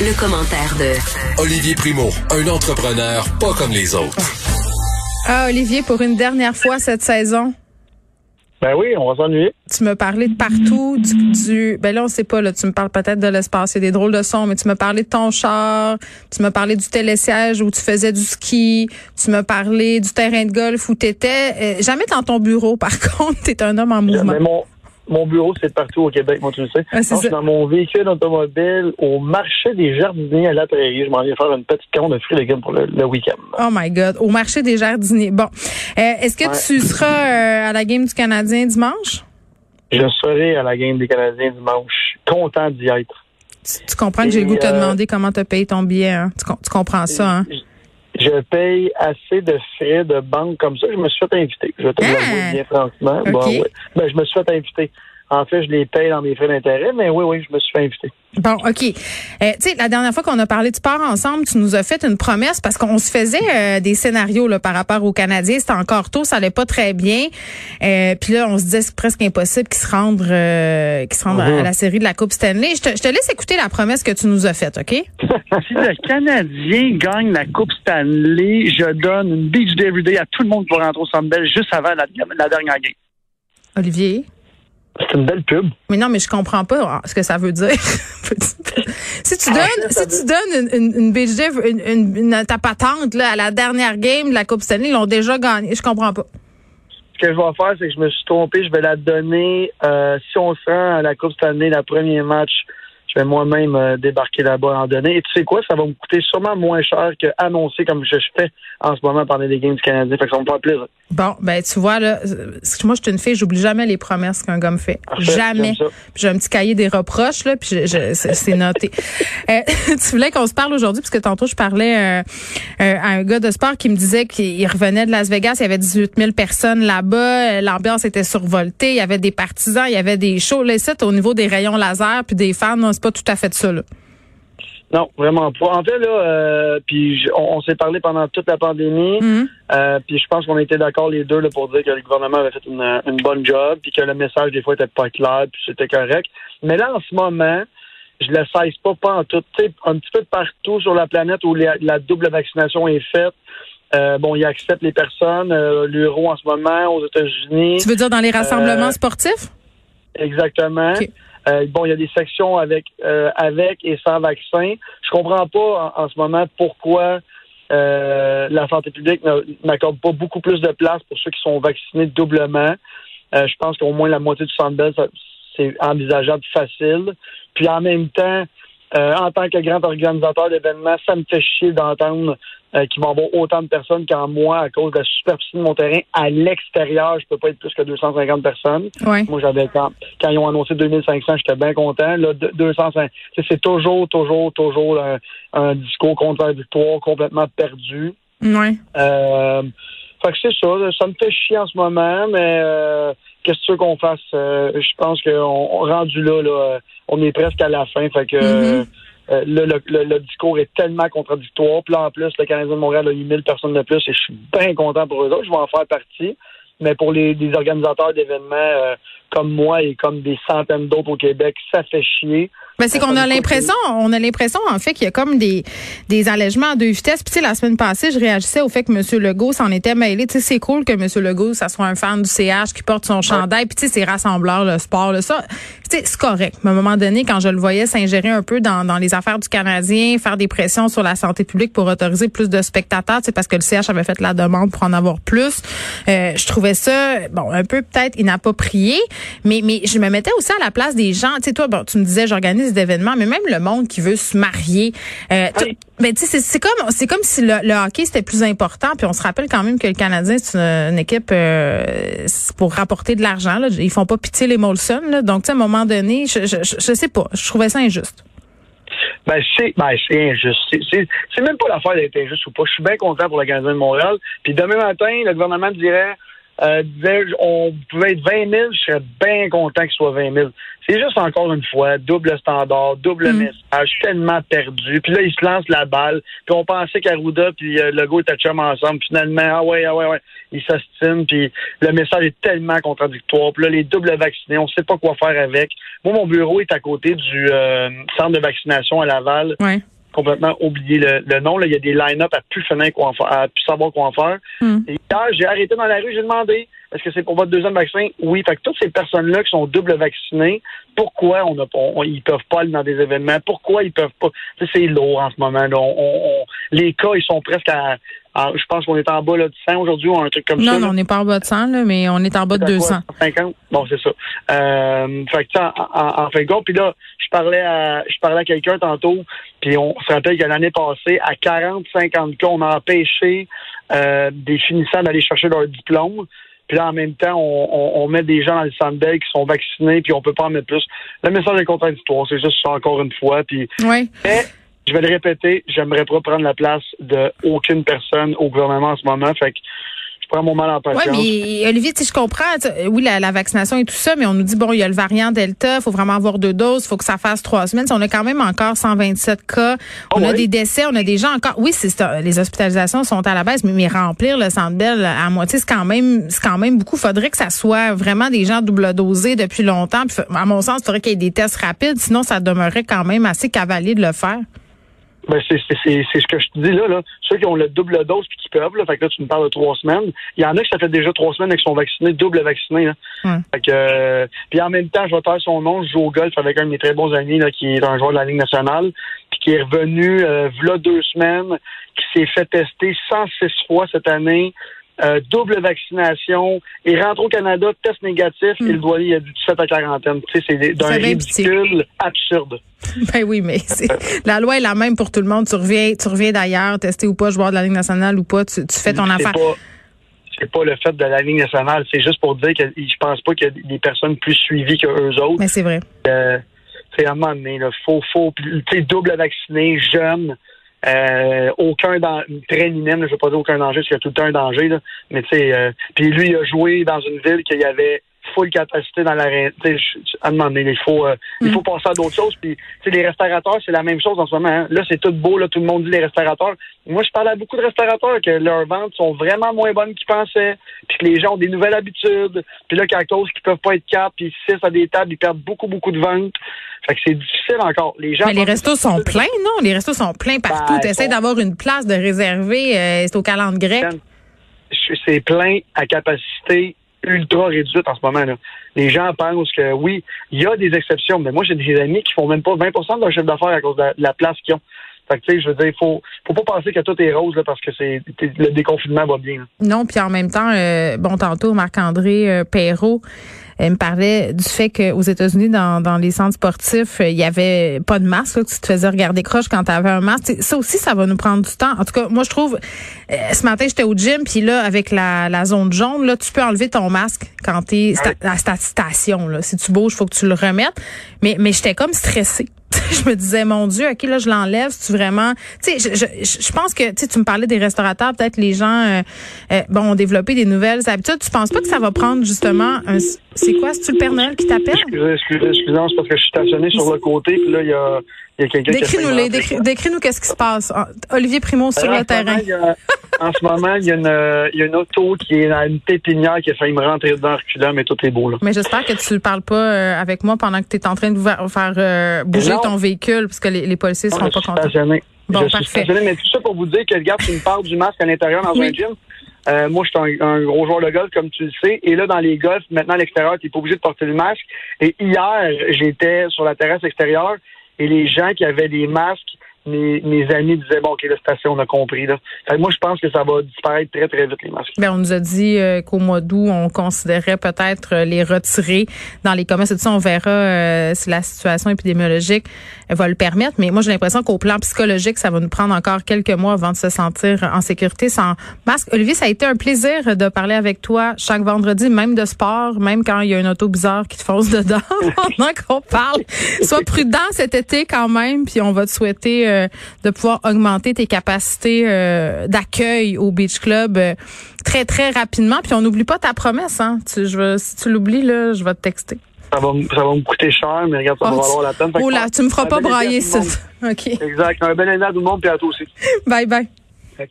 Le, commentaire de Olivier Primo, un entrepreneur pas comme les autres. Ah, Olivier, pour une dernière fois cette saison. Ben oui, on va s'ennuyer. Tu me parlais de partout, du, ben là on sait pas là, tu me parles peut-être de l'espace, il y a des drôles de sons, mais tu me parlais de ton char, tu me parlais du télésiège où tu faisais du ski, tu me parlais du terrain de golf où tu étais, euh, jamais dans ton bureau par contre, tu es un homme en mouvement. Mon bureau, c'est partout au Québec, moi, tu le sais. Ah, je suis dans mon véhicule automobile au marché des jardiniers à la prairie. Je m'en viens faire une petite compte de fruits et légumes pour le, week-end. Oh my God. Au marché des jardiniers. Bon. Euh, est-ce que tu seras euh, à la game du Canadien dimanche? Je serai à la game des Canadiens dimanche. Content d'y être. Tu, comprends que j'ai le goût de te euh, demander comment tu as payé ton billet. Hein? Tu, comprends ça, hein? Je paye assez de frais de banque comme ça. Je me suis fait inviter. Je vais te le ah! bien franchement. ben, je me suis fait inviter. En fait, je les paye dans mes frais d'intérêt, mais oui, oui, je me suis fait inviter. Bon, OK. Euh, tu sais, la dernière fois qu'on a parlé de sport ensemble, tu nous as fait une promesse parce qu'on se faisait euh, des scénarios là, par rapport aux Canadiens. C'était encore tôt, ça allait pas très bien. Euh, Puis là, on se disait c'est presque impossible qu'ils se rendent, euh, qu'ils se rendent à mhm. la série de la Coupe Stanley. Je te, je te, laisse écouter la promesse que tu nous as faite, OK? si le Canadien gagne la Coupe Stanley, je donne une beach day everyday à tout le monde pour rentrer au Centre juste avant la, la dernière game. Olivier? C'est une belle pub. Mais non, mais je comprends pas ce que ça veut dire. si tu donnes, ah, si tu donnes une, une, une, une, ta patente là, à la dernière game de la Coupe Stanley, ils l'ont déjà gagné. Je comprends pas. Ce que je vais faire, c'est que je me suis trompé. Je vais la donner euh, si on se rend à la Coupe Stanley, le premier match je vais moi-même euh, débarquer là-bas en donner. Et tu sais quoi, ça va me coûter sûrement moins cher qu'annoncer comme je fais en ce moment pendant les games du Canadien. Fait que ça me plaisir. Bon, ben tu vois, là, moi je suis une fille, j'oublie jamais les promesses qu'un gars me fait. jamais. J'ai un petit cahier des reproches, là, puis c'est noté. euh, tu voulais qu'on se parle aujourd'hui, parce que tantôt je parlais euh, euh, à un gars de sport qui me disait qu'il revenait de Las Vegas, il y avait 18 000 personnes là-bas, l'ambiance était survoltée, il y avait des partisans, il y avait des shows. Là, au niveau des rayons laser puis des fans, pas tout à fait ça, là. Non, vraiment pas. En fait, là, euh, puis on, s'est parlé pendant toute la pandémie, mhm. euh, puis je pense qu'on était d'accord les deux là, pour dire que le gouvernement avait fait une, bonne job, puis que le message des fois était pas clair, puis c'était correct. Mais là, en ce moment, je le sais pas, pas en tout. Tu sais, un petit peu partout sur la planète où la, double vaccination est faite. Euh, bon, il accepte les personnes. L'euro en ce moment aux États-Unis. Tu veux dire dans les rassemblements sportifs? Exactement. Euh, bon, il y a des sections avec euh, avec et sans vaccin. Je comprends pas en, ce moment pourquoi euh, la santé publique n'accorde pas beaucoup plus de place pour ceux qui sont vaccinés doublement. je pense qu'au moins la moitié du centre c'est envisageable facile. Puis en même temps, en tant que grand organisateur d'événements, ça me fait chier d'entendre euh, qui vont avoir autant de personnes qu'en moi à cause de la superficie de mon terrain. À l'extérieur, je peux pas être plus que 250 personnes. Moi, j'avais quand, quand ils ont annoncé 2500, j'étais bien content. Là, 250, c'est toujours, toujours, toujours un, discours contradictoire, complètement perdu. Ouais. Euh, fait que c'est ça. Ça me fait chier en ce moment, mais euh, qu'est-ce que tu veux qu'on fasse? Euh, je pense qu'on rendu là, là, on est presque à la fin. Fait que mm-hmm. Euh, le, discours est tellement contradictoire. Puis là, en plus, le Canadien de Montréal a eu 1000 personnes de plus et je suis bien content pour eux. Je vais en faire partie. Mais pour les, organisateurs d'événements euh, comme moi et comme des centaines d'autres au Québec, ça fait chier. Ben c'est qu'on a l'impression, on a l'impression en fait qu'il y a comme des des allègements à deux vitesses. Puis tu sais, la semaine passée, je réagissais au fait que M. Legault s'en était mêlé. Tu sais, c'est cool que M. Legault, ça soit un fan du CH qui porte son chandail. Puis tu sais, c'est rassembleur le sport, là, ça, c'est correct. Mais à un moment donné, quand je le voyais s'ingérer un peu dans, dans les affaires du Canadien, faire des pressions sur la santé publique pour autoriser plus de spectateurs, c'est parce que le CH avait fait la demande pour en avoir plus. Euh, je trouvais ça bon un peu peut-être inapproprié, mais mais je me mettais aussi à la place des gens. Tu sais, toi, bon, tu me disais j'organise d'événements, mais même le monde qui veut se marier. Euh, ben, tu sais, c'est comme c'est comme si le, hockey c'était plus important. Puis on se rappelle quand même que le Canadien c'est une, équipe euh, pour rapporter de l'argent. Ils font pas pitié les Molson. Là. Donc, tu sais, à un moment donné, je, je, je, sais pas. Je trouvais ça injuste. Ben, c'est ben, injuste. C'est même pas l'affaire d'être injuste ou pas. Je suis bien content pour le Canadien de Montréal. Puis demain matin, le gouvernement dirait euh, disait on pouvait être 20 000, je serais bien content qu'il soit 20 000. C'est juste encore une fois, double standard, double Mm. message, tellement perdu. Puis là, il se lance la balle. Puis on pensait qu'Arruda puis euh, Legault étaient chum ensemble. Finalement, ah ouais, ah ouais, ouais. Ils s'ostinent. Puis le message est tellement contradictoire. Puis là, les doubles vaccinés, on sait pas quoi faire avec. Moi, mon bureau est à côté du euh, centre de vaccination à Laval Ouais. Complètement oublié le, le nom. Là. Il y a des line-up à plus finir faire, à plus savoir quoi en faire. Hmm. Et hier, j'ai arrêté dans la rue, j'ai demandé est-ce que c'est pour votre deuxième vaccin? Oui. Fait que toutes ces personnes-là qui sont double vaccinées, pourquoi on ils peuvent pas aller dans des événements? Pourquoi ils peuvent pas? C'est lourd en ce moment. Là. On, on- on- les cas, ils sont presque à, je pense qu'on est en bas là, de 100 aujourd'hui ou un truc comme ça. Non, on n'est pas en bas de 100, là, mais on est en bas de C'est à 200. quoi, 150? Bon, c'est ça. Euh, fait que, en, en, en fin de compte, puis là, je parlais à, je parlais à quelqu'un tantôt, puis on se rappelle que l'année passée, à 40-50 cas, on a empêché euh, des finissants d'aller chercher leur diplôme. Puis là, en même temps, on, on, on met des gens dans le d'aide qui sont vaccinés, puis on peut pas en mettre plus. Le message est contradictoire, c'est juste ça encore une fois. Puis, Oui. mais, je vais le répéter, j'aimerais pas prendre la place de aucune personne au gouvernement en ce moment. Fait que prends mon mal en Oui, mais Olivier, je comprends. Oui, la, la vaccination et tout ça, mais on nous dit, bon, il y a le variant Delta, il faut vraiment avoir deux doses, il faut que ça fasse trois semaines. On a quand même encore 127 cas. On Ah a des décès, on a des gens encore. Oui, c'est ça, les hospitalisations sont à la baisse, mais, mais remplir le centre Bell à moitié, c'est quand même c'est quand même beaucoup. faudrait que ça soit vraiment des gens double dosés depuis longtemps. Puis, à mon sens, il faudrait qu'il y ait des tests rapides, sinon ça demeurait quand même assez cavalier de le faire. Ben, c'est, c'est, c'est, c'est ce que je te dis là, là. Ceux qui ont le double dose puis qui peuvent, là, fait que là, tu me parles de trois semaines. Il y en a qui ça fait déjà trois semaines et qui sont vaccinés, double vaccinés. Là. Fait que, euh, puis en même temps, je vais taire son nom, je joue au golf avec un de mes très bons amis là, qui est un joueur de la Ligue nationale, puis qui est revenu euh, v'là deux semaines, qui s'est fait tester 106 fois cette année. Euh, double vaccination, il rentre au Canada, test négatif, il doit il a du 17 à quarantaine. Tu sais, c'est d'un ridicule absurde. Ben oui, mais la loi est la même pour tout le monde. Tu reviens, tu reviens d'ailleurs, testé ou pas, joueur de la Ligue nationale ou pas, tu, tu fais ton affaire. pas- C'est pas le fait de la Ligue nationale. C'est juste pour dire que je pense pas qu'il y a des personnes plus suivies que eux autres. Mais c'est vrai. Euh, c'est à un moment donné, là, faut, faut, tu sais, double vacciné, jeune, euh, aucun danger, très minime, je veux pas dire aucun danger, parce qu'il y a tout le temps un danger, là, mais tu sais, euh, puis lui, il a joué dans une ville qu'il y avait full capacité dans l'arène. À donné, il faut, euh, il faut passer à d'autres choses. Puis, les restaurateurs, c'est la même chose en ce moment. hein. Là, c'est tout beau, là, tout le monde dit les restaurateurs. Moi, je parle à beaucoup de restaurateurs que leurs ventes sont vraiment moins bonnes qu'ils pensaient, puis que les gens ont des nouvelles habitudes. Puis là, qu'à cause qu'ils peuvent pas être quatre, puis six à des tables, ils perdent beaucoup, beaucoup de ventes. Fait que c'est difficile encore. Les gens Mais les restos sont pleins, non? Les restos sont pleins partout. Ben, tu essaies sont- d'avoir une place de réserver, euh, c'est au calendrier grec. c'est plein à capacité ultra réduite en ce moment. Là. Les gens pensent que oui, il y a des exceptions, mais moi j'ai des amis qui font même pas 20 de leur chiffre d'affaires à cause de la, de la place qu'ils ont. Fait que tu sais, je veux dire, il faut, faut pas penser que tout est rose là, parce que c'est le déconfinement va bien. là. Non, puis en même temps, euh, bon, tantôt, Marc-André euh, Perrault euh, me parlait du fait qu'aux États-Unis, dans, dans les centres sportifs, euh, il y avait pas de masque, là, que tu te faisais regarder croche quand tu avais un masque. T'sais, ça aussi, ça va nous prendre du temps. En tout cas, moi, je trouve, euh, ce matin, j'étais au gym, puis là, avec la, la zone jaune, là, tu peux enlever ton masque quand tu es à ta station. Là. Si tu bouges, il faut que tu le remettes. Mais, mais j'étais comme stressée. je me disais, mon Dieu, OK, là, je l'enlève. C'est vraiment. Tu sais, je, je, je pense que tu tu me parlais des restaurateurs. Peut-être les gens euh, euh, bon, ont développé des nouvelles habitudes. Tu penses pas que ça va prendre justement un. C'est quoi? C'est-tu le Père Noël qui t'appelle? Excusez, excusez, excusez, c'est parce que je suis stationné sur le côté, puis là, il y a, il y a quelqu'un qui a Décris-nous décris, décris-nous qu'est-ce qui se passe. Ah, Olivier Primo sur Alors, le moment, terrain. a- En ce moment, il y, a une, il y a une auto qui est dans une pépinière qui a failli me rentrer dedans en reculant, mais tout est beau, là. Mais j'espère que tu ne parles pas euh, avec moi pendant que tu es en train de faire- euh, bouger Non. ton véhicule, parce que les, les policiers Non, seront pas suis contents. Bon, je suis parfait. stationné, mais tout ça pour vous dire que le gars, tu me parles du masque à l'intérieur dans Oui. un gym. Euh, moi, je suis un, un gros joueur de golf, comme tu le sais. Et là, dans les golfs, maintenant, à l'extérieur, tu n'es pas obligé de porter le masque. Et hier, j'étais sur la terrasse extérieure et les gens qui avaient des masques, mes, mes amis disaient, bon, OK, la station, on a compris. Là. Fait moi, je pense que ça va disparaître très, très vite, les masques. Ben, on nous a dit euh, qu'au mois d'août, on considérait peut-être euh, les retirer dans les commerces. Et tout ça, on verra euh, si la situation épidémiologique euh, va le permettre. Mais moi, j'ai l'impression qu'au plan psychologique, ça va nous prendre encore quelques mois avant de se sentir en sécurité sans masque. Olivier, ça a été un plaisir de parler avec toi chaque vendredi, même de sport, même quand il y a une auto bizarre qui te fonce dedans pendant qu'on parle. Sois prudent cet été quand même, puis on va te souhaiter euh, euh, de pouvoir augmenter tes capacités euh, d'accueil au Beach Club euh, très, très rapidement. Puis on n'oublie pas ta promesse. Hein? Tu, je, si tu l'oublies, là, je vais te texter. Ça va, ça va me coûter cher, mais regarde, ça Oh, va valoir la peine. Oh là, tu me feras pas brailler ça. OK. Exact. Un bel été à tout le monde, puis à toi aussi. Bye bye. Ok.